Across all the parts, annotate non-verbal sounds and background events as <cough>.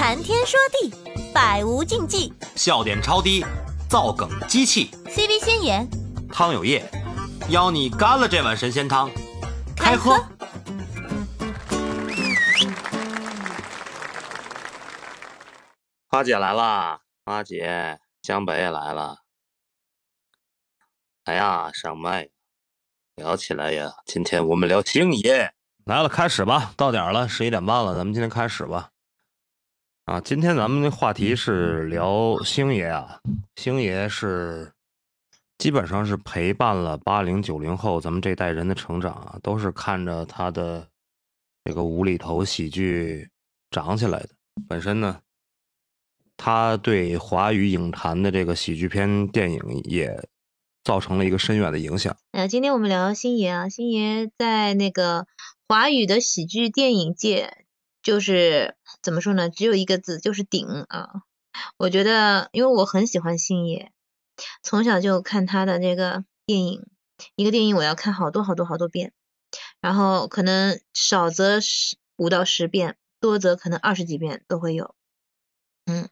谈天说地，百无禁忌。笑点超低，造梗机器。CV 先言，汤有业，邀你干了这碗神仙汤，开喝。花姐来啦，花姐，江北也来了。哎呀，上麦，聊起来呀！今天我们聊星爷来了，开始吧，到点儿了，十一点半了，咱们今天开始吧。啊，今天咱们的话题是聊星爷啊，星爷是基本上是陪伴了八零九零后咱们这代人的成长啊，都是看着他的这个无厘头喜剧长起来的。本身呢，他对华语影坛的这个喜剧片电影也造成了一个深远的影响。呃，今天我们聊星爷啊，星爷在那个华语的喜剧电影界，就是怎么说呢，只有一个字，就是顶啊。我觉得，因为我很喜欢星爷，从小就看他的这个电影，一个电影我要看好多好多好多遍，然后可能少则十五到十遍，多则可能二十几遍都会有。嗯，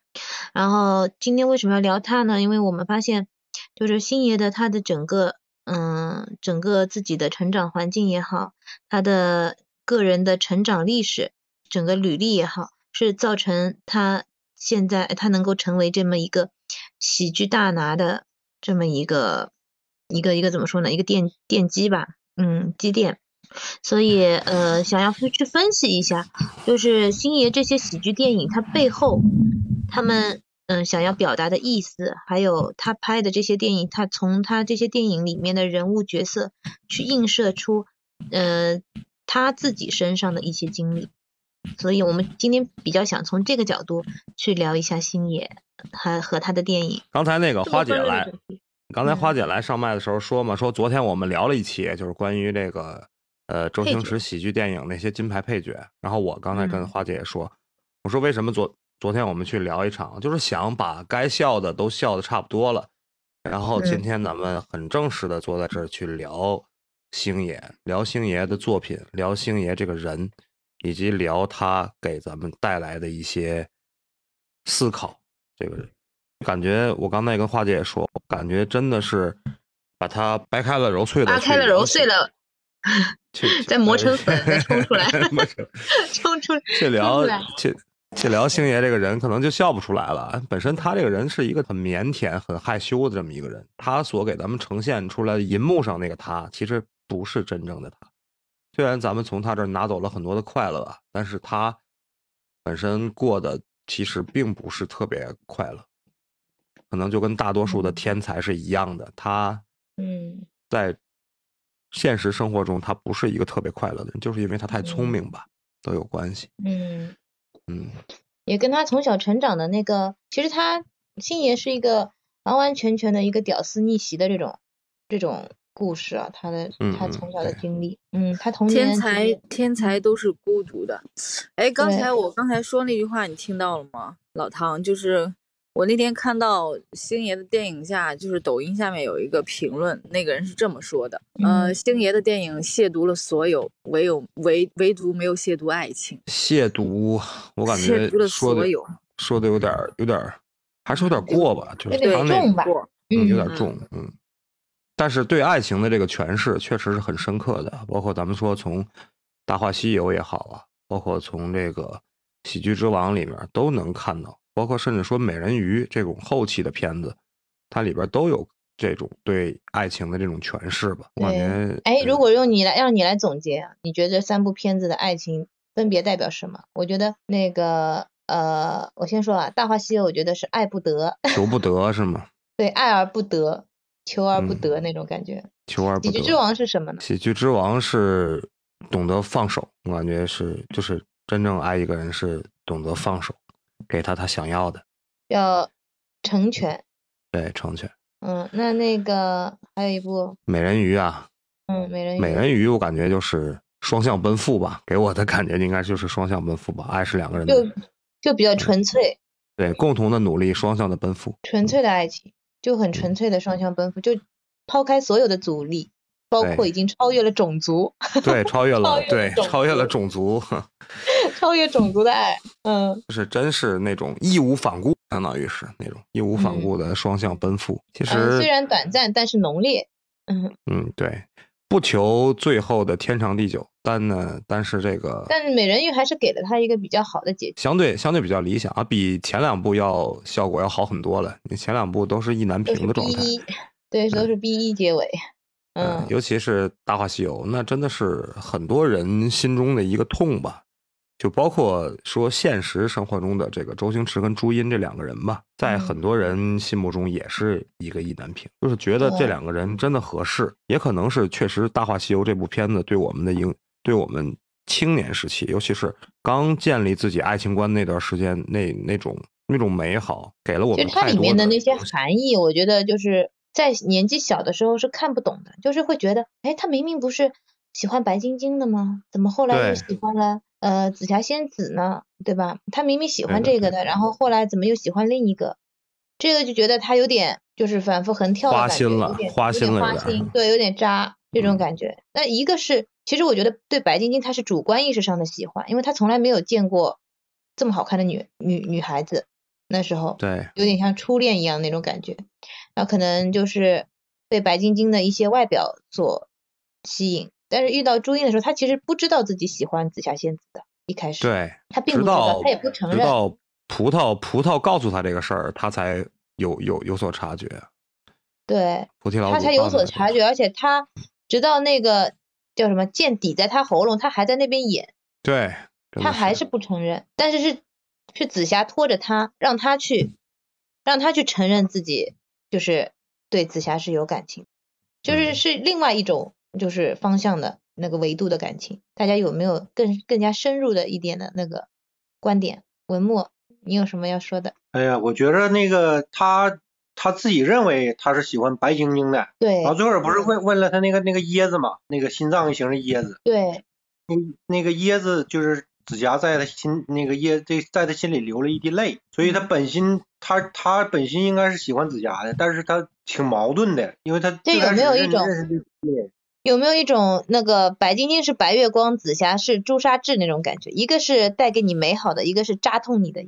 然后今天为什么要聊他呢？因为我们发现，就是星爷的他的整个，嗯，整个自己的成长环境也好，他的个人的成长历史，整个履历也好，是造成他现在他能够成为这么一个喜剧大拿的这么一个一个一个怎么说呢？一个奠奠基吧，嗯，积淀。所以呃，想要去去分析一下，就是星爷这些喜剧电影，它背后他们嗯想要表达的意思，还有他拍的这些电影，他从他这些电影里面的人物角色去映射出呃他自己身上的一些经历。所以我们今天比较想从这个角度去聊一下星爷他和他的电影。刚才那个花姐来刚才嗯花姐来上麦的时候说嘛，说昨天我们聊了一期，就是关于这个呃周星驰喜剧电影那些金牌配角。然后我刚才跟嗯花姐也说，我说为什么昨昨天我们去聊一场，就是想把该笑的都笑的差不多了，然后今嗯天咱们很正式的坐在这儿去聊星爷，聊星爷的作品，聊星爷这个人，以及聊他给咱们带来的一些思考。这个人。感觉我刚才跟花姐也说，感觉真的是把它掰开了揉碎了，掰开了揉碎，了，再磨成粉再冲出来 <laughs> 冲出 <laughs> 去聊去去聊星爷这个人，可能就笑不出来了。本身他这个人是一个很腼腆、很害羞的这么一个人，他所给咱们呈现出来银幕上那个他，其实不是真正的他。虽然咱们从他这儿拿走了很多的快乐啊，但是他本身过的其实并不是特别快乐，可能就跟大多数的嗯。天才是一样的，他嗯。在现实生活中他不是一个特别快乐的人，就是因为他太聪明吧，都有关系。嗯。嗯，也跟他从小成长的那个，其实他星爷是一个完完全全的一个屌丝逆袭的这种这种故事啊，他的他从小的经历，嗯，他童年天才天才都是孤独的。哎，刚才我刚才说那句话，你听到了吗？老唐，就是我那天看到星爷的电影下，就是抖音下面有一个评论，那个人是这么说的：呃，嗯星爷的电影亵渎了所有，唯有唯唯独没有亵渎爱情，亵渎，我感觉亵渎了说的所有。说的有点儿有点儿，还是有点过吧，就是有点重吧过嗯，有点嗯重，嗯。但是对爱情的这个诠释确实是很深刻的，包括咱们说从《大话西游》也好啊，包括从这个《喜剧之王》里面都能看到，包括甚至说《美人鱼》这种后期的片子，它里边都有这种对爱情的这种诠释吧。我感觉，哎，如嗯果用你来让你来总结啊，你觉得这三部片子的爱情分别代表什么？我觉得那个呃，我先说啊，《大话西游》我觉得是爱不得，求不得是吗？对，爱而不得，求而不嗯得那种感觉。求而不得。喜剧之王是什么呢？喜剧之王是懂得放手，我感觉是就是真正爱一个人是懂得放手，给他他想要的，要成全。对，成全。嗯，那那个还有一部，美人鱼啊，嗯，美人鱼。美人鱼，我感觉就是双向奔赴吧，给我的感觉应该就是双向奔赴吧。爱是两个人的就就比较纯粹，对共同的努力，双向的奔赴。纯粹的爱情，就很纯粹的双向奔赴，就抛开所有的阻力，包括已经超越了种族，<laughs> 对，超越了对超越了种族，<laughs> 超越种族的爱，嗯，就是真是那种义无反顾，相当于是那种义无反顾的双向奔赴。其实虽然短暂，但是浓烈。嗯嗯，对，不求最后的天长地久，但呢，但是这个，但是美人鱼还是给了他一个比较好的结局，相对相对比较理想啊，比前两部要效果要好很多了。你前两部都是意难平的状态，<laughs> 对，都是 B 一结尾。嗯，尤其是《大话西游》，那真的是很多人心中的一个痛吧。就包括说现实生活中的这个周星驰跟朱茵这两个人吧，在很多人心目中也是一个意难平，就是觉得这两个人真的合适，也可能是确实《大话西游》这部片子对我们的影，对我们青年时期，尤其是刚建立自己爱情观那段时间，那那种那种美好，给了我们。就它里面的那些含义，我觉得就是在年纪小的时候是看不懂的，就是会觉得，哎，他明明不是喜欢白晶晶的吗？怎么后来又喜欢了？呃，紫霞仙子呢，对吧？他明明喜欢这个的，然后后来怎么又喜欢另一个？这个就觉得他有点就是反复横跳的感觉，有点花心了，花心，对，有点渣这种感觉。那一个是，其实我觉得对白晶晶他是主观意识上的喜欢，因为他从来没有见过这么好看的女女女孩子，那时候对，有点像初恋一样那种感觉。然后可能就是被白晶晶的一些外表所吸引。但是遇到朱茵的时候，他其实不知道自己喜欢紫霞仙子的，一开始，对，他并不知道，他也不承认。直到葡萄葡萄告诉他这个事儿，他才有有有所察觉。对，菩提老他才有所察觉，而且他直到那个叫什么剑抵在他喉咙，他还在那边演。对，他还是不承认，但是是是紫霞拖着他，让他去让他去承认自己就是对紫霞是有感情，就是是另外一种。就是方向的那个维度的感情，大家有没有更更加深入的一点的那个观点？文墨，你有什么要说的？哎呀，我觉着那个他他自己认为他是喜欢白晶晶的，对。然后最后不是问问了他那个那个椰子嘛，那个心脏型的椰子，对。那那个椰子就是子佳在他心那个椰这在他心里流了一滴泪，所以他本心他他本心应该是喜欢紫霞的，但是他挺矛盾的，因为他这有没有一种？有没有一种那个白晶晶是白月光，紫霞是朱砂痣那种感觉？一个是带给你美好的，一个是扎痛你的，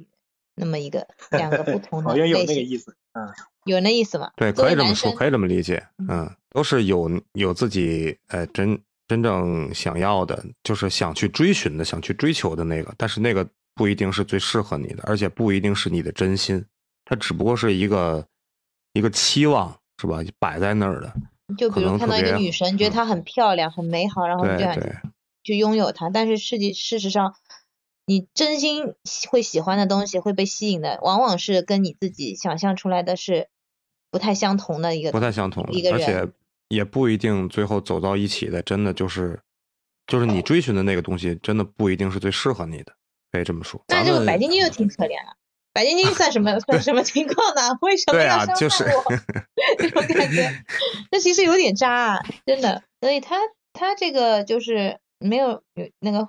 那么一个两个不 <laughs> 同的好像有那个意思，嗯，有那意思吗？对，可以这么说，可以这么理解，嗯，都是有有自己呃真真正想要的，就是想去追寻的，想去追求的那个，但是那个不一定是最适合你的，而且不一定是你的真心，它只不过是一个一个期望，是吧？摆在那儿的。就比如看到一个女神，觉得她很漂亮、很美好，然后就想去拥有她。但是实际事实上，你真心会喜欢的东西会被吸引的，往往是跟你自己想象出来的是不太相同的一个不太相同一个人，而且也不一定最后走到一起的，真的就是就是你追寻的那个东西，真的不一定是最适合你的，可以这么说。那这个白晶晶就挺可怜了。白晶晶算什么 <laughs> 算什么情况呢？<laughs> 为什么要伤害我？<laughs> 这种感觉，那其实有点渣，啊，真的。所以他他这个就是没有有那个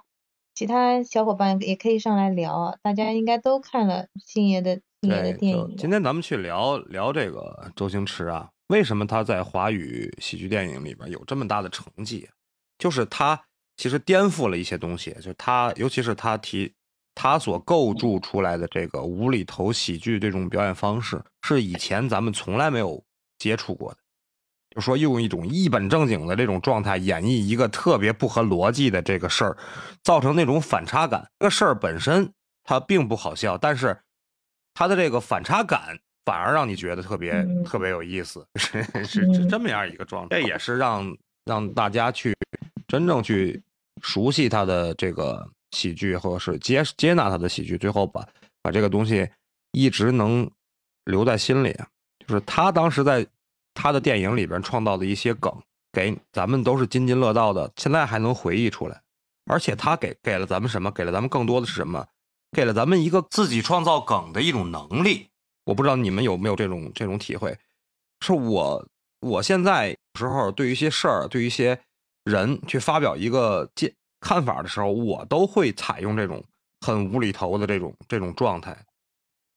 其他小伙伴也可以上来聊啊。大家应该都看了星爷的星爷的电影。今天咱们去聊聊这个周星驰啊，为什么他在华语喜剧电影里边有这么大的成绩？就是他其实颠覆了一些东西，就是他尤其是他提。他所构筑出来的这个无厘头喜剧这种表演方式，是以前咱们从来没有接触过的。就说用一种一本正经的这种状态演绎一个特别不合逻辑的这个事儿，造成那种反差感。这个事儿本身它并不好笑，但是它的这个反差感反而让你觉得特别特别有意思，<laughs> 是是这么样一个状态。这也是让让大家去真正去熟悉他的这个。喜剧，或者是接接纳他的喜剧，最后把把这个东西一直能留在心里。就是他当时在他的电影里边创造的一些梗，给咱们都是津津乐道的，现在还能回忆出来。而且他给给了咱们什么？给了咱们更多的是什么？给了咱们一个自己创造梗的一种能力。我不知道你们有没有这种这种体会？是我我现在时候对于一些事儿，对于一些人去发表一个见。看法的时候，我都会采用这种很无厘头的这种这种状态，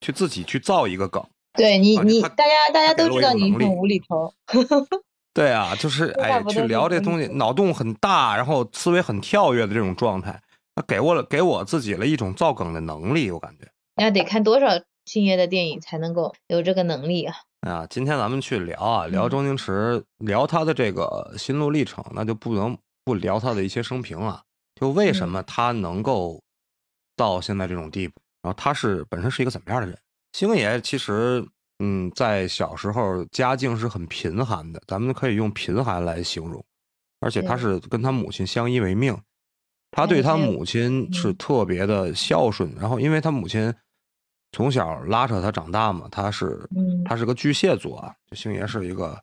去自己去造一个梗。对你，你大家大家都知道你很无厘头。<laughs> 对啊，就是哎，去聊这东西，脑洞很大，然后思维很跳跃的这种状态，他给我了给我自己了一种造梗的能力，我感觉。那得看多少星爷的电影才能够有这个能力啊！啊，今天咱们去聊啊，聊周星驰，聊他的这个心路历程，那就不能不聊他的一些生平啊。就为什么他能够到现在这种地步？然后他是本身是一个怎么样的人？星爷其实，嗯，在小时候家境是很贫寒的，咱们可以用贫寒来形容。而且他是跟他母亲相依为命，他对他母亲是特别的孝顺。然后，因为他母亲从小拉扯他长大嘛，他是他是个巨蟹座啊，就星爷是一个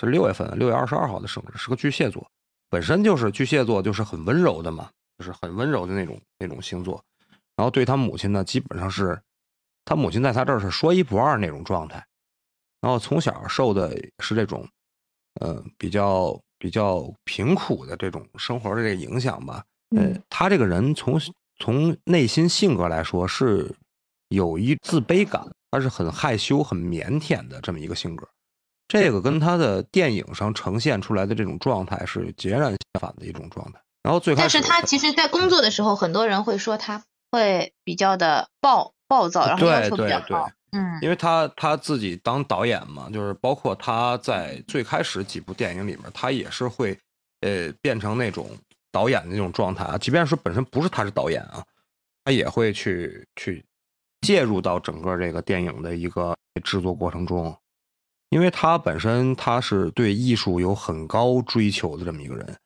是六月份六月二十二号的生日，是个巨蟹座，本身就是巨蟹座，就是很温柔的嘛，就是很温柔的那种那种星座。然后对他母亲呢，基本上是他母亲在他这儿是说一不二那种状态。然后从小受的是这种，呃，比较比较贫苦的这种生活的这个影响吧。呃，他这个人从从内心性格来说是有一自卑感，他是很害羞、很腼腆的这么一个性格。这个跟他的电影上呈现出来的这种状态是截然相反的一种状态。然后最开始，但是他其实在工作的时候，很多人会说他。会比较的暴暴躁，然后要求比较高。嗯，因为他他自己当导演嘛，就是包括他在最开始几部电影里面，他也是会呃变成那种导演的那种状态啊。即便是本身不是他是导演啊，他也会去去介入到整个这个电影的一个制作过程中，因为他本身他是对艺术有很高追求的这么一个人，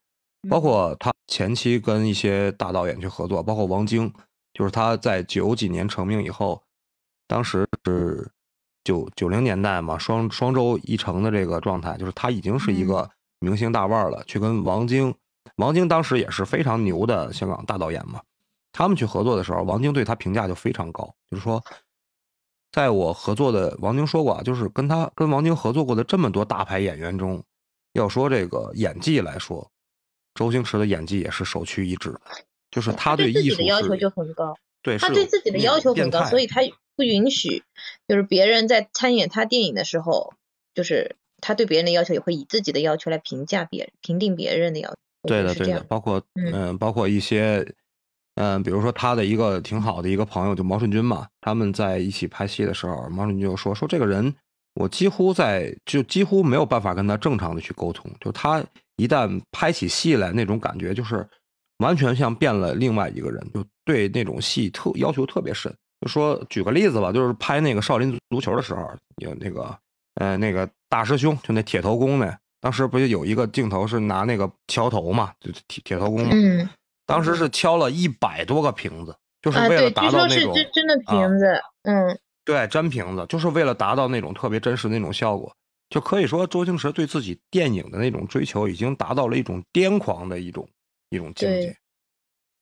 包括他前期跟一些大导演去合作，包括王晶。就是他在九几年成名以后，当时是九九零年代嘛，双双周一成的这个状态，就是他已经是一个明星大腕了。去跟王晶，王晶当时也是非常牛的香港大导演嘛。他们去合作的时候，王晶对他评价就非常高，就是说，在我合作的，王晶说过啊，就是跟他跟王晶合作过的这么多大牌演员中，要说这个演技来说，周星驰的演技也是首屈一指的。就是他对艺术的要求就很高，对，他对自己的要求很高，所以他不允许，就是别人在参演他电影的时候，就是他对别人的要求也会以自己的要求来评价别人、评定别人的要求。对的，对的，包括嗯，包括一些嗯，比如说他的一个挺好的一个朋友，就毛舜筠嘛，他们在一起拍戏的时候，毛舜筠就说说这个人，我几乎在就几乎没有办法跟他正常的去沟通，就他一旦拍起戏来，那种感觉就是。完全像变了另外一个人，就对那种戏特要求特别深。就说举个例子吧，就是拍那个少林足球的时候，有那个呃那个大师兄，就那铁头功呢。当时不就有一个镜头是拿那个敲头嘛，就铁铁头功嘛。当时是敲了一百多个瓶子，就是为了达到那种真真的瓶子。嗯。对，真瓶子，就是为了达到那种特别真实那种效果。就可以说，周星驰对自己电影的那种追求，已经达到了一种癫狂的一种。一种境界，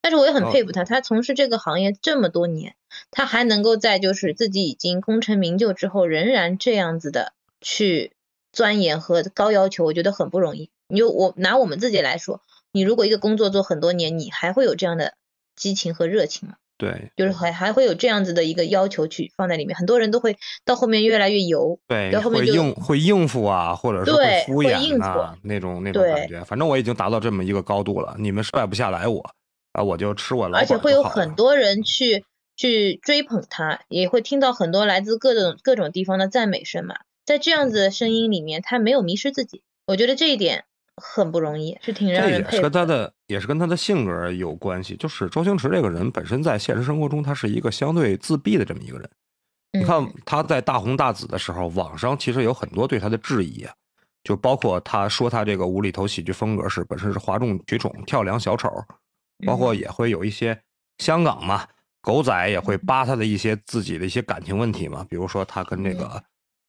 但是我也很佩服他，他从事这个行业这么多年，他还能够在就是自己已经功成名就之后，仍然这样子的去钻研和高要求，我觉得很不容易。你就我拿我们自己来说，你如果一个工作做很多年，你还会有这样的激情和热情吗？对，就是还还会有这样子的一个要求去放在里面，很多人都会到后面越来越油，对，到后面会应会应付啊，或者是会敷衍啊那种那种感觉。反正我已经达到这么一个高度了，你们甩不下来我啊，我就吃我老而且会有很多人去去追捧他，也会听到很多来自各种各种地方的赞美声嘛。在这样子的声音里面，他没有迷失自己，我觉得这一点。很不容易，是挺让人佩服。也是跟他的，也是跟他的性格有关系。就是周星驰这个人本身在现实生活中，他是一个相对自闭的这么一个人。你看他在大红大紫的时候，网上其实有很多对他的质疑啊，就包括他说他这个无厘头喜剧风格是本身是哗众取宠、跳梁小丑，包括也会有一些香港嘛狗仔也会扒他的一些自己的一些感情问题嘛，比如说他跟那个。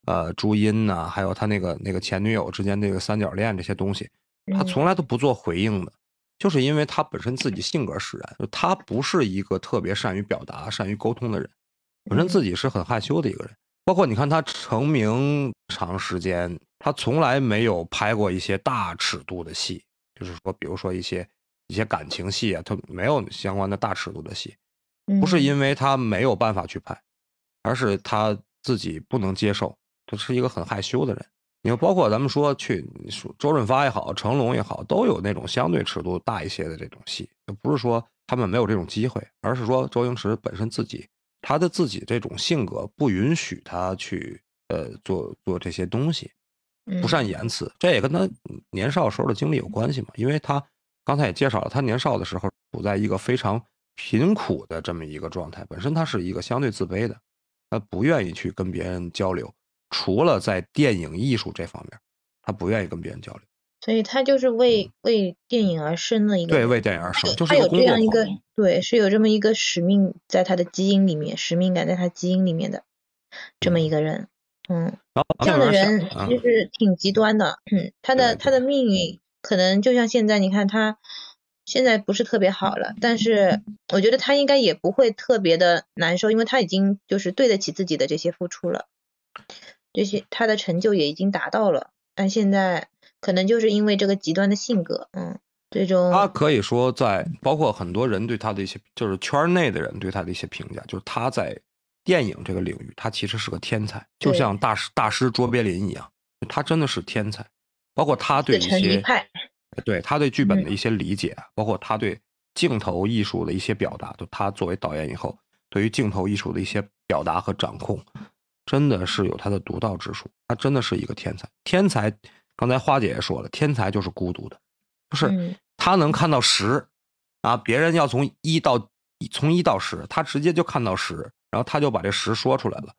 呃，朱茵呐，还有他那个那个前女友之间那个三角恋这些东西，他从来都不做回应的，就是因为他本身自己性格使然，就他不是一个特别善于表达、善于沟通的人，本身自己是很害羞的一个人。包括你看他成名长时间，他从来没有拍过一些大尺度的戏，就是说，比如说一些一些感情戏啊，他没有相关的大尺度的戏，不是因为他没有办法去拍，而是他自己不能接受。他是一个很害羞的人，你包括咱们说去说周润发也好，成龙也好，都有那种相对尺度大一些的这种戏，不是说他们没有这种机会，而是说周星驰本身自己他的自己这种性格不允许他去呃做做这些东西，不善言辞，这也跟他年少时候的经历有关系嘛，因为他刚才也介绍了，他年少的时候处在一个非常贫苦的这么一个状态，本身他是一个相对自卑的，他不愿意去跟别人交流。除了在电影艺术这方面，他不愿意跟别人交流，所以他就是为为电影而生的一个对，为电影而。生，就是他有这样一个对，是有这么一个使命在他的基因里面，使命感在他基因里面的这么一。个人，嗯，这样的人其实挺极端的，嗯，他的他的命运可能就像现在，你看他现在不是特别好了，但是我觉得他应该也不会特别的难受，因为他已经就是对得起自己的这些付出了。这些他的成就也已经达到了，但现在可能就是因为这个极端的性格，嗯，最终他可以说在包括很多人对他的一些，就是圈内的人对他的一些评价，就是他在电影这个领域，他其实是个天才，就像大师大师卓别林一样，他真的是天才。包括他对一些对他对剧本的一些理解，包括他对镜头艺术的一些表达，就他作为导演以后，对于镜头艺术的一些表达和掌控。真的是有他的独到之处，他真的是一个天才。天才，刚才花姐也说了，天才就是孤独的，就是他能看到十，啊，别人要从一到从一到十，他直接就看到十，然后他就把这十说出来了。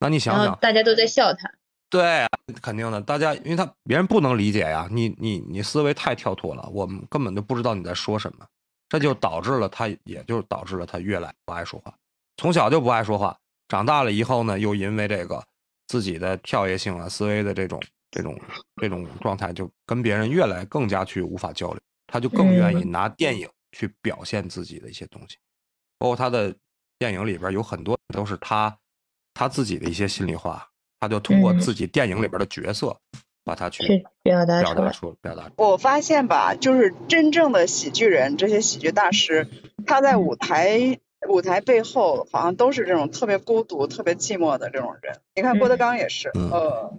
那你想想，大家都在笑他。对，肯定的，大家因为他别人不能理解呀，你你你思维太跳脱了，我们根本就不知道你在说什么，这就导致了他，也就导致了他越来不爱说话，从小就不爱说话。长大了以后呢，又因为这个自己的跳跃性啊、思维的这种、这种、这种状态，就跟别人越来更加去无法交流。他就更愿意拿电影去表现自己的一些东西，包括他的电影里边有很多都是他他自己的一些心里话，他就通过自己电影里边的角色把他去表达表达出表达。我发现吧，就是真正的喜剧人，这些喜剧大师，他在舞台。舞台背后好像都是这种特别孤独、特别寂寞的这种人。你看郭德纲也是，呃，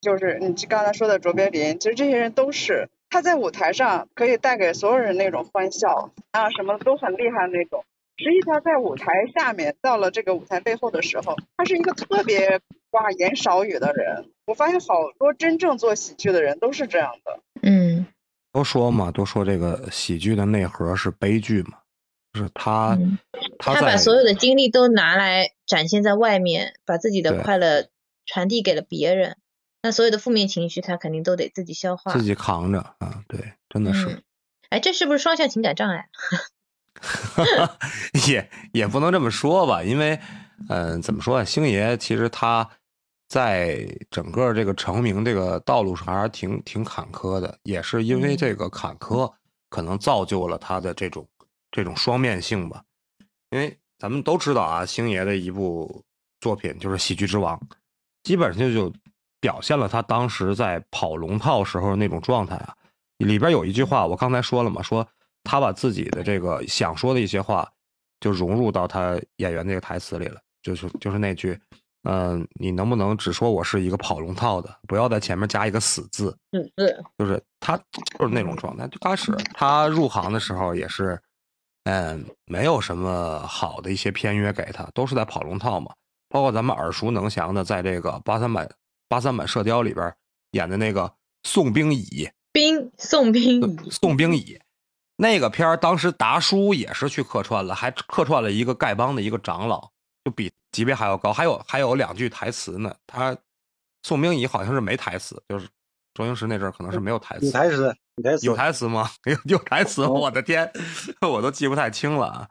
就是你刚才说的卓别林，其实这些人都是他在舞台上可以带给所有人那种欢笑啊，什么都很厉害那种。实际上在舞台下面，到了这个舞台背后的时候，他是一个特别寡言少语的人。我发现好多真正做喜剧的人都是这样的。嗯，都说嘛，都说这个喜剧的内核是悲剧嘛。就是他，他把所有的精力都拿来展现在外面，把自己的快乐传递给了别人。那所有的负面情绪，他肯定都得自己消化，自己扛着啊。对，真的是。哎，这是不是双向情感障碍？<laughs> 也也不能这么说吧，因为，嗯，怎么说啊？星爷其实他在整个这个成名这个道路上还是挺挺坎坷的，也是因为这个坎坷，可能造就了他的这种。这种双面性吧，因为咱们都知道啊，星爷的一部作品就是《喜剧之王》，基本上就表现了他当时在跑龙套时候那种状态啊。里边有一句话，我刚才说了嘛，说他把自己的这个想说的一些话，就融入到他演员这个台词里了，就是就是那句，嗯，你能不能只说我是一个跑龙套的，不要在前面加一个死字？嗯，对，就是他就是那种状态。就开始他入行的时候也是。嗯，没有什么好的一些片约给他，都是在跑龙套嘛。包括咱们耳熟能详的，在这个八三版八三版《射雕》里边演的那个宋兵乙，兵宋兵乙，宋兵乙那个片儿，当时达叔也是去客串了，还客串了一个丐帮的一个长老，就比级别还要高，还有还有两句台词呢。他宋兵乙好像是没台词，就是周星驰那阵儿可能是没有台词，有台词。<laughs> 有台词吗？有有台词，我的天，我都记不太清了啊！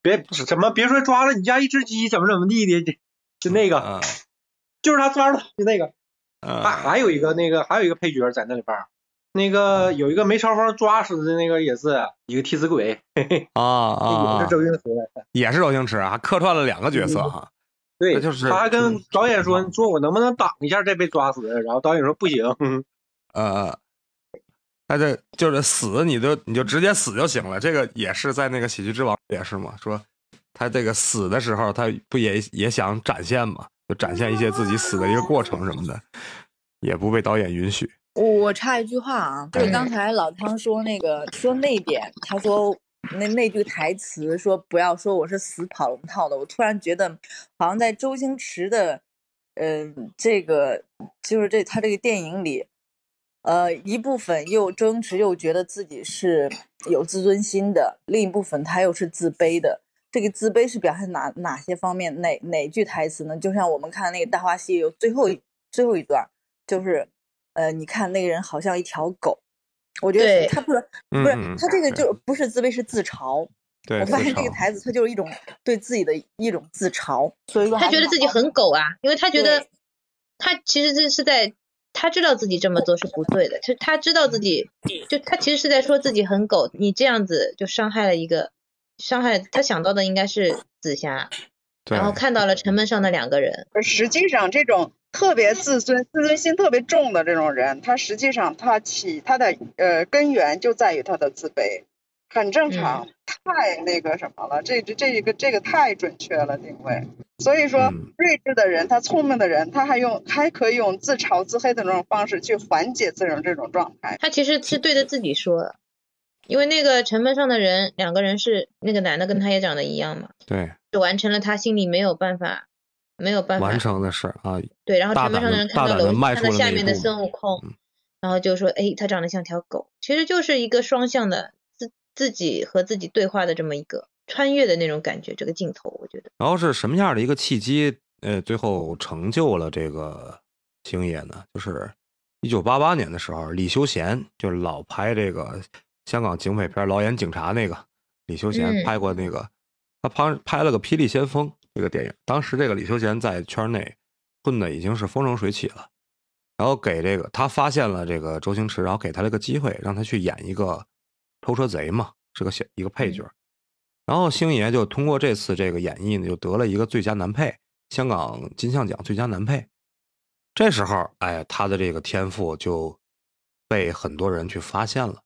别什么别说抓了你家一只鸡怎么怎么地的，就那个，就是他抓了就那个，还还有一个那个还有一个配角在那里边，那个有一个梅超风抓死的那个也是一个替死鬼，啊 <laughs> 啊，也是周星驰，也是周星驰啊，客串了两个角色哈。对，就是他还跟导演说你说我能不能挡一下再被抓死，然后导演说不行，<laughs> 呃。他这就是死，你就你就直接死就行了。这个也是在那个《喜剧之王》也是嘛，说他这个死的时候，他不也也想展现嘛，就展现一些自己死的一个过程什么的。也不被导演允许。我插一句话啊，就是刚才老汤说那个说那点，他说那那句台词说不要说我是死跑龙套的，我突然觉得好像在周星驰的，嗯，这个就是这他这个电影里，呃，一部分又周星驰又觉得自己是有自尊心的，另一部分他又是自卑的。这个自卑是表现哪哪些方面？哪哪句台词呢？就像我们看那个《大话西游》最后一最后一段，就是。呃，你看那个人好像一条狗，我觉得他不是不是他这个就不是自卑是自嘲。对，我发现这个台词他就是一种对自己的一种自嘲，所以说他觉得自己很狗啊，因为他觉得他其实这是在他知道自己这么做是不对的，他他知道自己就他其实是在说自己很狗，你这样子就伤害了一个伤害他想到的应该是紫霞，然后看到了城门上的两个人，而实际上这种。特别自尊、自尊心特别重的这种人，他实际上他起他的呃根源就在于他的自卑，很正常，太那个什么了，这这这个这个太准确了定位。所以说，睿智的人，他聪明的人，他还用还可以用自嘲自黑的那种方式去缓解自己这种状态。他其实是对着自己说的，因为那个城门上的人，两个人是那个男的跟他也长得一样嘛，对，就完成了他心里没有办法。没有办法完成的事啊！对，然后城门上的人看到楼看到下面的孙悟空，然后就说：“哎，他长得像条狗。”其实就是一个双向的自自己和自己对话的这么一个穿越的那种感觉，这个镜头我觉得。然后是什么样的一个契机？呃，最后成就了这个星爷呢？就是一九八八年的时候，李修贤就是老拍这个香港警匪片《老演警察》那个李修贤拍过那个，他拍拍了个《霹雳先锋》。这个电影，当时这个李修贤在圈内混的已经是风生水起了，然后给这个他发现了这个周星驰，然后给他了个机会，让他去演一个偷车贼嘛，是个小一个配角，然后星爷就通过这次这个演绎呢，就得了一个最佳男配，香港金像奖最佳男配。这时候，哎，他的这个天赋就被很多人去发现了，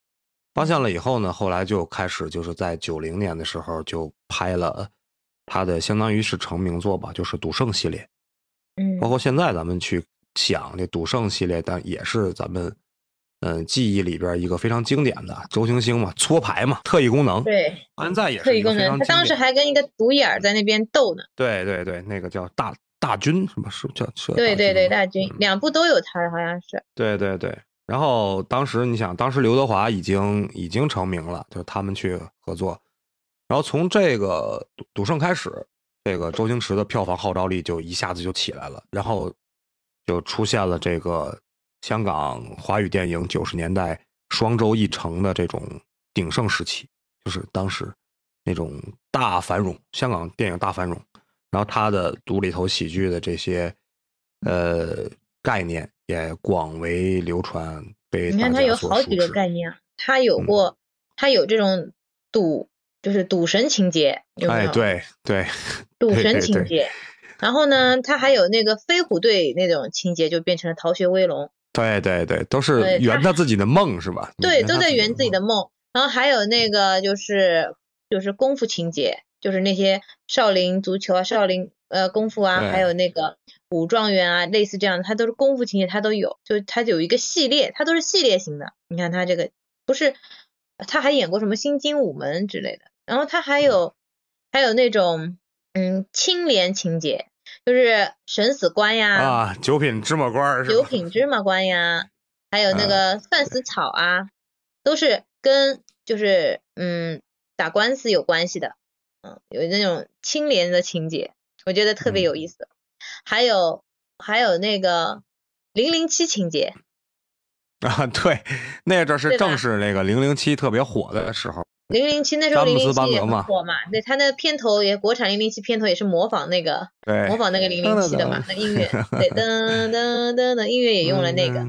发现了以后呢，后来就开始就是在九零年的时候就拍了。他的相当于是成名作吧，就是《赌圣》系列，嗯，包括现在咱们去想这《赌圣》系列，但也是咱们嗯记忆里边一个非常经典的周星星嘛，搓牌嘛，特异功能，对，现在也是特异功能。他当时还跟一个独眼在那边斗呢，对对对，那个叫大大军什么？是叫对对对大军，两部都有他，好像是。对对对，然后当时你想，当时刘德华已经已经成名了，就是他们去合作。然后从这个赌赌圣开始，这个周星驰的票房号召力就一下子就起来了，然后就出现了这个香港华语电影九十年代双周一成的这种鼎盛时期，就是当时那种大繁荣，香港电影大繁荣。然后他的独里头喜剧的这些呃概念也广为流传，被你看他有好几个概念，他有过，他有这种赌。就是赌神情节，有没有？对 <laughs> 对，赌神情节。然后呢，他还有那个飞虎队那种情节，就变成了逃学威龙。对对对，都是圆他自己的梦，是吧？对，都在圆自己的梦。然后还有那个就是就是功夫情节，就是那些少林足球啊、少林呃功夫啊，还有那个武状元啊，类似这样的，他都是功夫情节，他都有。就他有一个系列，他都是系列型的。你看他这个不是，他还演过什么新精武门之类的。然后他还有还有那种嗯清廉情节，就是审死官呀啊九品芝麻官九品芝麻官呀，还有那个算死草啊，都是跟就是嗯打官司有关系的，嗯有那种清廉的情节，我觉得特别有意思。还有还有那个零零七情节啊，对，那阵是正是那个零零七特别火的时候。零零七那时候零零七也很火嘛，对他那片头也国产零零七片头也是模仿那个，模仿那个零零七的嘛，那音乐，<laughs> 对噔噔噔噔，音乐也用了那个，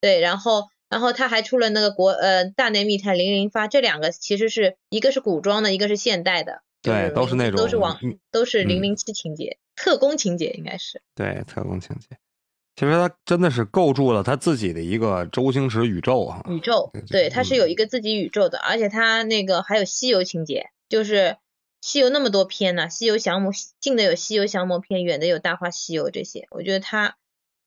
对，然后然后他还出了那个国呃大内密探零零发，这两个其实是一个是古装的，一个是现代的，对，都是那种都是往都是零零七情节，特工情节应该是，对，特工情节。其实他真的是构筑了他自己的一个周星驰宇宙啊！宇宙，对，他是有一个自己宇宙的，而且他那个还有西游情节，就是西游那么多篇呢，西游降魔近的有西游降魔篇，远的有大话西游这些，我觉得他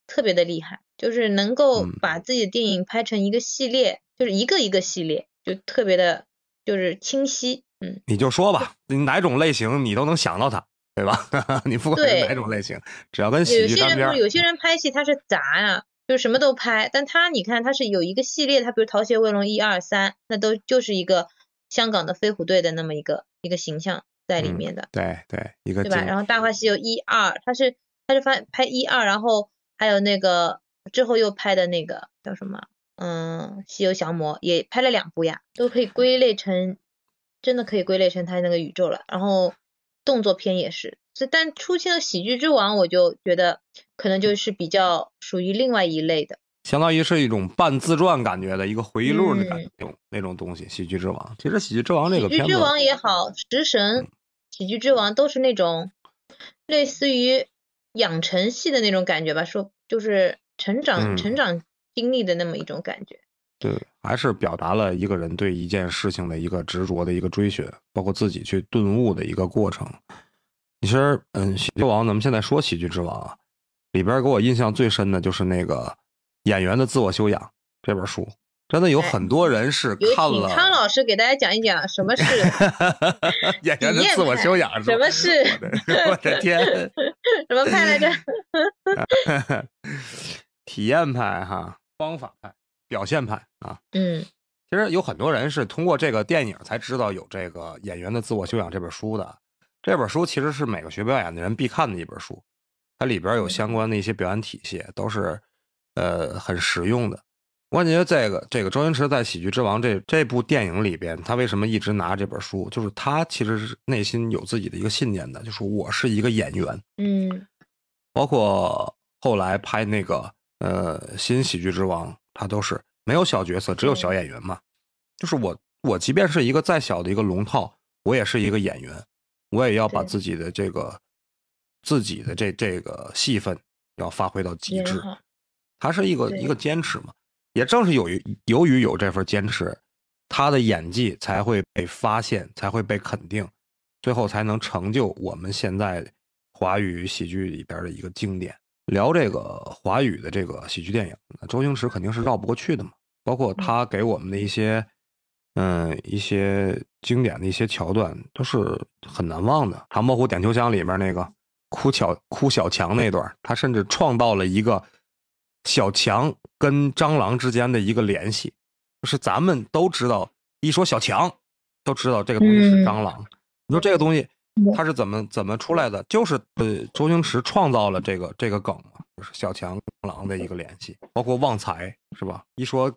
特别的厉害，就是能够把自己的电影拍成一个系列，就是一个一个系列，就特别的，就是清晰。嗯，你就说吧，你哪种类型你都能想到它，对吧？<laughs> 你不管是哪种类型，只要跟喜剧沾边。有些人拍戏他是杂呀，就是什么都拍，但他你看他是有一个系列，他比如《逃学威龙》一二三，那都就是一个香港的飞虎队的那么一个一个形象在里面的。对对，一个对吧？然后《大话西游》一二，他是他是拍拍一二，然后还有那个之后又拍的那个叫什么？嗯，《西游降魔》也拍了两部呀，都可以归类成。真的可以归类成他那个宇宙了，然后动作片也是，所以但出现了喜剧之王，我就觉得可能就是比较属于另外一类的，相当于是一种半自传感觉的一个回忆录的感觉，那种东西。喜剧之王，其实喜剧之王这个喜剧之王也好，食神、喜剧之王都是那种类似于养成系的那种感觉吧，说就是成长、成长经历的那么一种感觉。对，还是表达了一个人对一件事情的一个执着的一个追寻，包括自己去顿悟的一个过程。其实，嗯，喜剧王，咱们现在说喜剧之王啊，里边给我印象最深的就是那个演员的自我修养这本书，真的有很多人是看了。汤老师给大家讲一讲什么是 <laughs> 演员的自我修养，什么是？我的天，<laughs> 什么派来着？<laughs> 体验派哈，方法派。表现派啊，嗯，其实有很多人是通过这个电影才知道有这个演员的自我修养这本书的。这本书其实是每个学表演的人必看的一本书，它里边有相关的一些表演体系，都是呃很实用的。我感觉这个这个周星驰在《喜剧之王》这这部电影里边，他为什么一直拿这本书？就是他其实是内心有自己的一个信念的，就是我是一个演员，嗯，包括后来拍那个呃新《喜剧之王》。他都是没有小角色，只有小演员嘛。就是我，我即便是一个再小的一个龙套，我也是一个演员，我也要把自己的这个自己的这这个戏份要发挥到极致。他是一个一个坚持嘛。也正是由于由于有这份坚持，他的演技才会被发现，才会被肯定，最后才能成就我们现在华语喜剧里边的一个经典。聊这个华语的这个喜剧电影，周星驰肯定是绕不过去的嘛。包括他给我们的一些，嗯，一些经典的一些桥段，都是很难忘的。《唐伯虎点秋香》里面那个哭小哭小强那段，他甚至创造了一个小强跟蟑螂之间的一个联系。就是咱们都知道，一说小强，都知道这个东西是蟑螂。你说这个东西。他是怎么怎么出来的？就是呃，周星驰创造了这个这个梗嘛，就是小强狼的一个联系，包括旺财是吧？一说，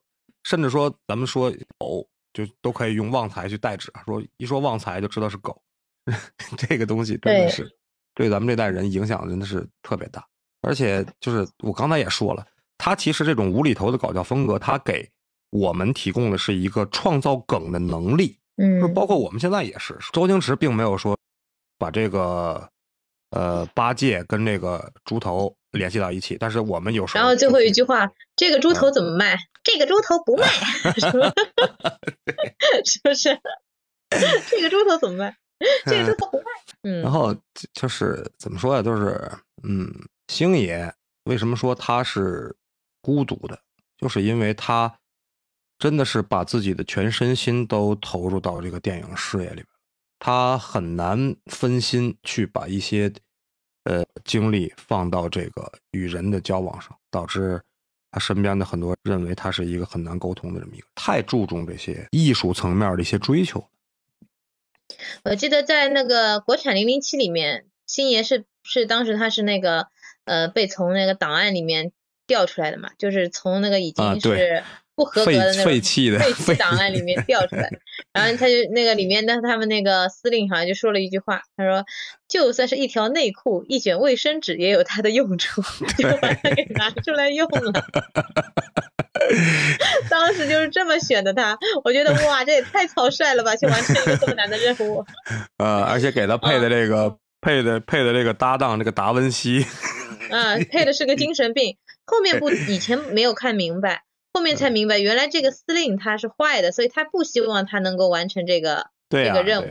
甚至说咱们说狗，就都可以用旺财去代指。说一说旺财就知道是狗，<laughs> 这个东西真的是对咱们这代人影响真的是特别大。而且就是我刚才也说了，他其实这种无厘头的搞笑风格，他给我们提供的是一个创造梗的能力。嗯，包括我们现在也是，周星驰并没有说。把这个呃八戒跟这个猪头联系到一起，但是我们有时候然后最后一句话，这个猪头怎么卖？这个猪头不卖 <laughs> <laughs> 是不是？这个猪头怎么卖？这个猪头不卖。<laughs> 嗯。然后就是怎么说呀？就是嗯，星爷为什么说他是孤独的？就是因为他真的是把自己的全身心都投入到这个电影事业里边。他很难分心去把一些，呃，精力放到这个与人的交往上，导致他身边的很多认为他是一个很难沟通的这么一个，太注重这些艺术层面的一些追求。我记得在那个国产零零七里面，星爷是是当时他是那个呃被从那个档案里面调出来的嘛，就是从那个已经是。不合格的那种废弃的废弃档案里面调出来，<laughs> 然后他就那个里面的他们那个司令好像就说了一句话，他说就算是一条内裤、一卷卫生纸也有它的用处，<laughs> 就把它给拿出来用了。<laughs> 当时就是这么选的他，我觉得哇，这也太草率了吧，去完成一个这么难的任务。呃，而且给他配的这个配的配的这个搭档这个达文西，嗯，配的是个精神病，后面不以前没有看明白。后面才明白，原来这个司令他是坏的，所以他不希望他能够完成这个这个任务，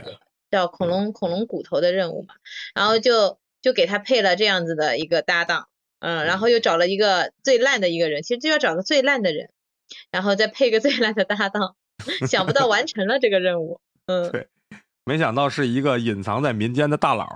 叫恐龙恐龙骨头的任务嘛。然后就就给他配了这样子的一个搭档，嗯，然后又找了一个最烂的一个人，其实就要找个最烂的人，然后再配个最烂的搭档，想不到完成了这个任务，嗯，<laughs> 对，没想到是一个隐藏在民间的大佬，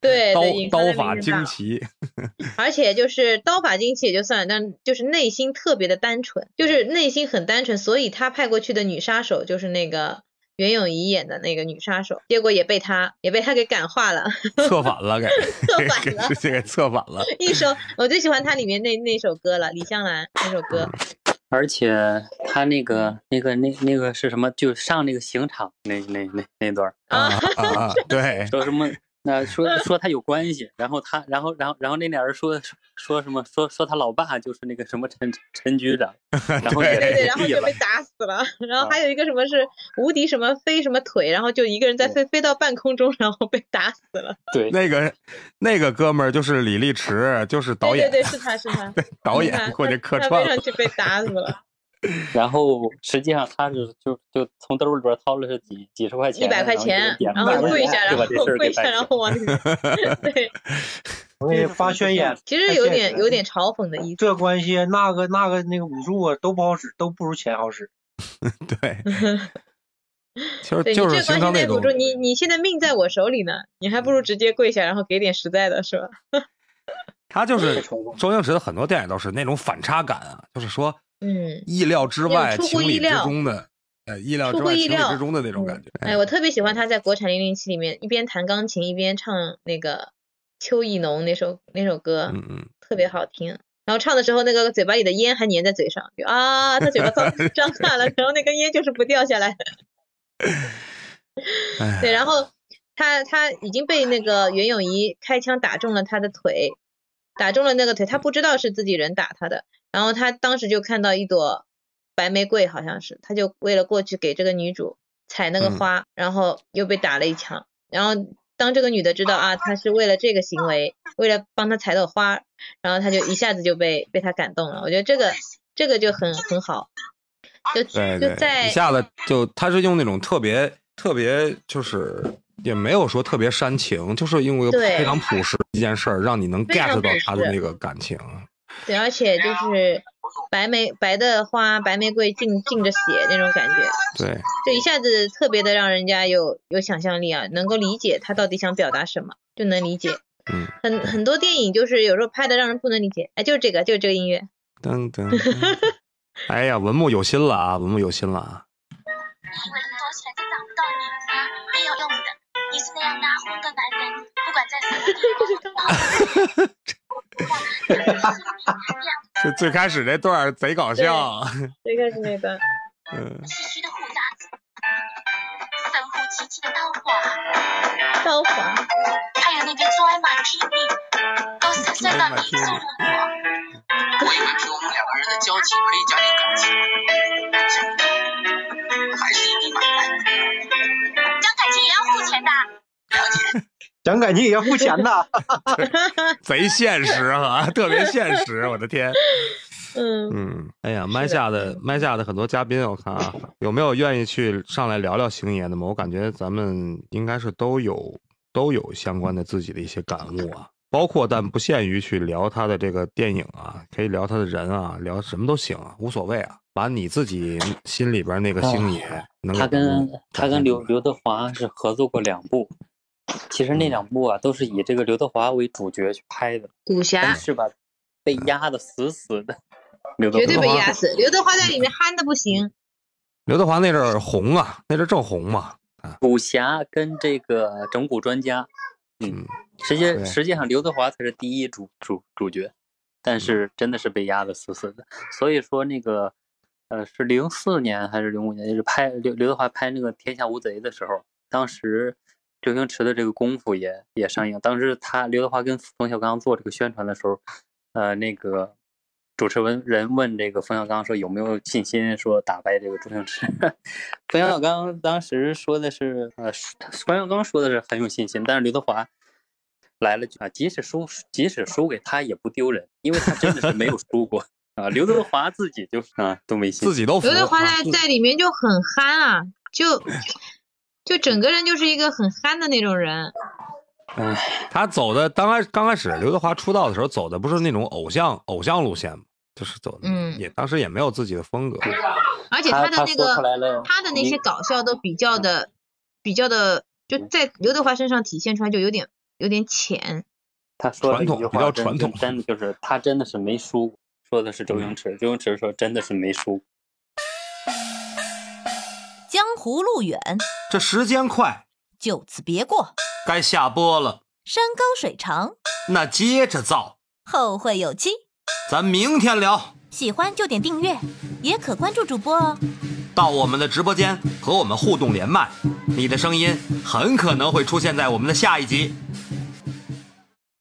对，刀刀法惊奇，<laughs> 而且就是刀法惊奇也就算了，但就是内心特别的单纯，就是内心很单纯，所以他派过去的女杀手就是那个。袁咏仪演的那个女杀手，结果也被他也被他给感化了，<laughs> 策反了，给策反了，给策反了。一首我最喜欢他里面那那首歌了，李香兰那首歌。<laughs> 而且他那个那个那那个是什么？就上那个刑场那那那那段啊啊，对，说什么？那 <laughs> 说说他有关系，然后他，然后然后然后那俩人说说什么？说说他老爸就是那个什么陈陈局长，<laughs> 然后对对对，然后就被打死了。然后还有一个什么是无敌什么飞什么腿，然后就一个人在飞飞到半空中，然后被打死了。对，那个那个哥们儿就是李立池，就是导演，对对是他是他，<laughs> 导演或者客串，飞上去被打死了。然后实际上他是就就从兜里边掏了是几几十块钱，一百块钱，然后跪下，然后跪下，然后往里面。<laughs> 对，<laughs> 我给你发宣言。其实有点有点嘲讽的意思。这关系那个那个那个武术啊都不好使，都不如钱好使。<laughs> 对。其实就是这关系内辅助，你你现在命在我手里呢，你还不如直接跪下，然后给点实在的，是吧？他就是周星驰的很多电影都是那种反差感啊，就是说。嗯，意料之外，出乎意料之中的，呃，意料之外，情理之中的那种感觉。哎，我特别喜欢他在国产零零七里面一边弹钢琴一边唱那个《秋意浓》那首那首歌，嗯嗯，特别好听。然后唱的时候，那个嘴巴里的烟还粘在嘴上，就啊，他嘴巴张张大了，<laughs> 然后那根烟就是不掉下来。<laughs> 对，然后他他已经被那个袁咏仪开枪打中了他的腿，打中了那个腿，他不知道是自己人打他的。然后他当时就看到一朵白玫瑰，好像是，他就为了过去给这个女主采那个花，然后又被打了一枪。然后当这个女的知道啊，他是为了这个行为，为了帮他采朵花，然后他就一下子就被被他感动了。我觉得这个这个就很很好，就就在一下子就他是用那种特别特别就是也没有说特别煽情，就是用一个非常朴实一件事儿，让你能 get 到他的那个感情。对，而且就是白玫白的花，白玫瑰浸浸着血那种感觉，对，就一下子特别的让人家有有想象力啊，能够理解他到底想表达什么，就能理解。嗯，很很多电影就是有时候拍的让人不能理解，哎，就是这个，就是这个音乐。噔噔。<laughs> 哎呀，文木有心了啊，文木有心了啊。你以为躲起来就找不到你，没有用的，你是那样拿红的男人，不管在什么地方。<laughs> <laughs> 就最开始那段贼搞笑，最开始那段，<laughs> 嗯。唏嘘的胡渣子，神乎其技的刀法，刀法，还有那个拽马踢你，都是帅到迷住了我。我以为凭我们两个人的交情可以加点感情，还是一笔买卖。<laughs> 讲感情也要付钱的。了解。讲感情也要付钱的，<laughs> 贼现实哈，特别现实，我的天。嗯嗯，哎呀，麦下的麦下的很多嘉宾，我看啊，有没有愿意去上来聊聊星爷的吗？我感觉咱们应该是都有都有相关的自己的一些感悟啊，包括但不限于去聊他的这个电影啊，可以聊他的人啊，聊什么都行啊，无所谓啊，把你自己心里边那个星爷能，他跟他跟刘刘德华是合作过两部。其实那两部啊，都是以这个刘德华为主角去拍的，武侠是吧？被压的死死的，绝对被压死。刘德华在里面憨的不行。刘德华那阵儿红啊，那阵儿正红嘛。武侠跟这个整蛊专家，嗯，实际实际上刘德华才是第一主主主角，但是真的是被压的死死的。所以说那个，呃，是零四年还是零五年？就是拍刘刘德华拍那个《天下无贼》的时候，当时。周星驰的这个功夫也也上映。当时他刘德华跟冯小刚做这个宣传的时候，呃，那个主持人人问这个冯小刚说有没有信心说打败这个周星驰？<laughs> 冯小刚当时说的是，呃，冯小刚说的是很有信心，但是刘德华来了句啊，即使输即使输给他也不丢人，因为他真的是没有输过啊。刘德华自己就啊都没信，自己都刘德华在在里面就很憨啊，就。就整个人就是一个很憨的那种人，唉，他走的刚开刚开始，刘德华出道的时候走的不是那种偶像偶像路线吗，就是走的，嗯，也当时也没有自己的风格。而且他的那个他的那些搞笑都比较的比较的，就在刘德华身上体现出来就有点有点浅。他说传统比较传统，真的就是他真的是没输过。说的是周星驰，周星驰说真的是没输。江湖路远，这时间快，就此别过。该下播了。山高水长，那接着造。后会有期，咱明天聊。喜欢就点订阅，也可关注主播哦。到我们的直播间和我们互动连麦，你的声音很可能会出现在我们的下一集。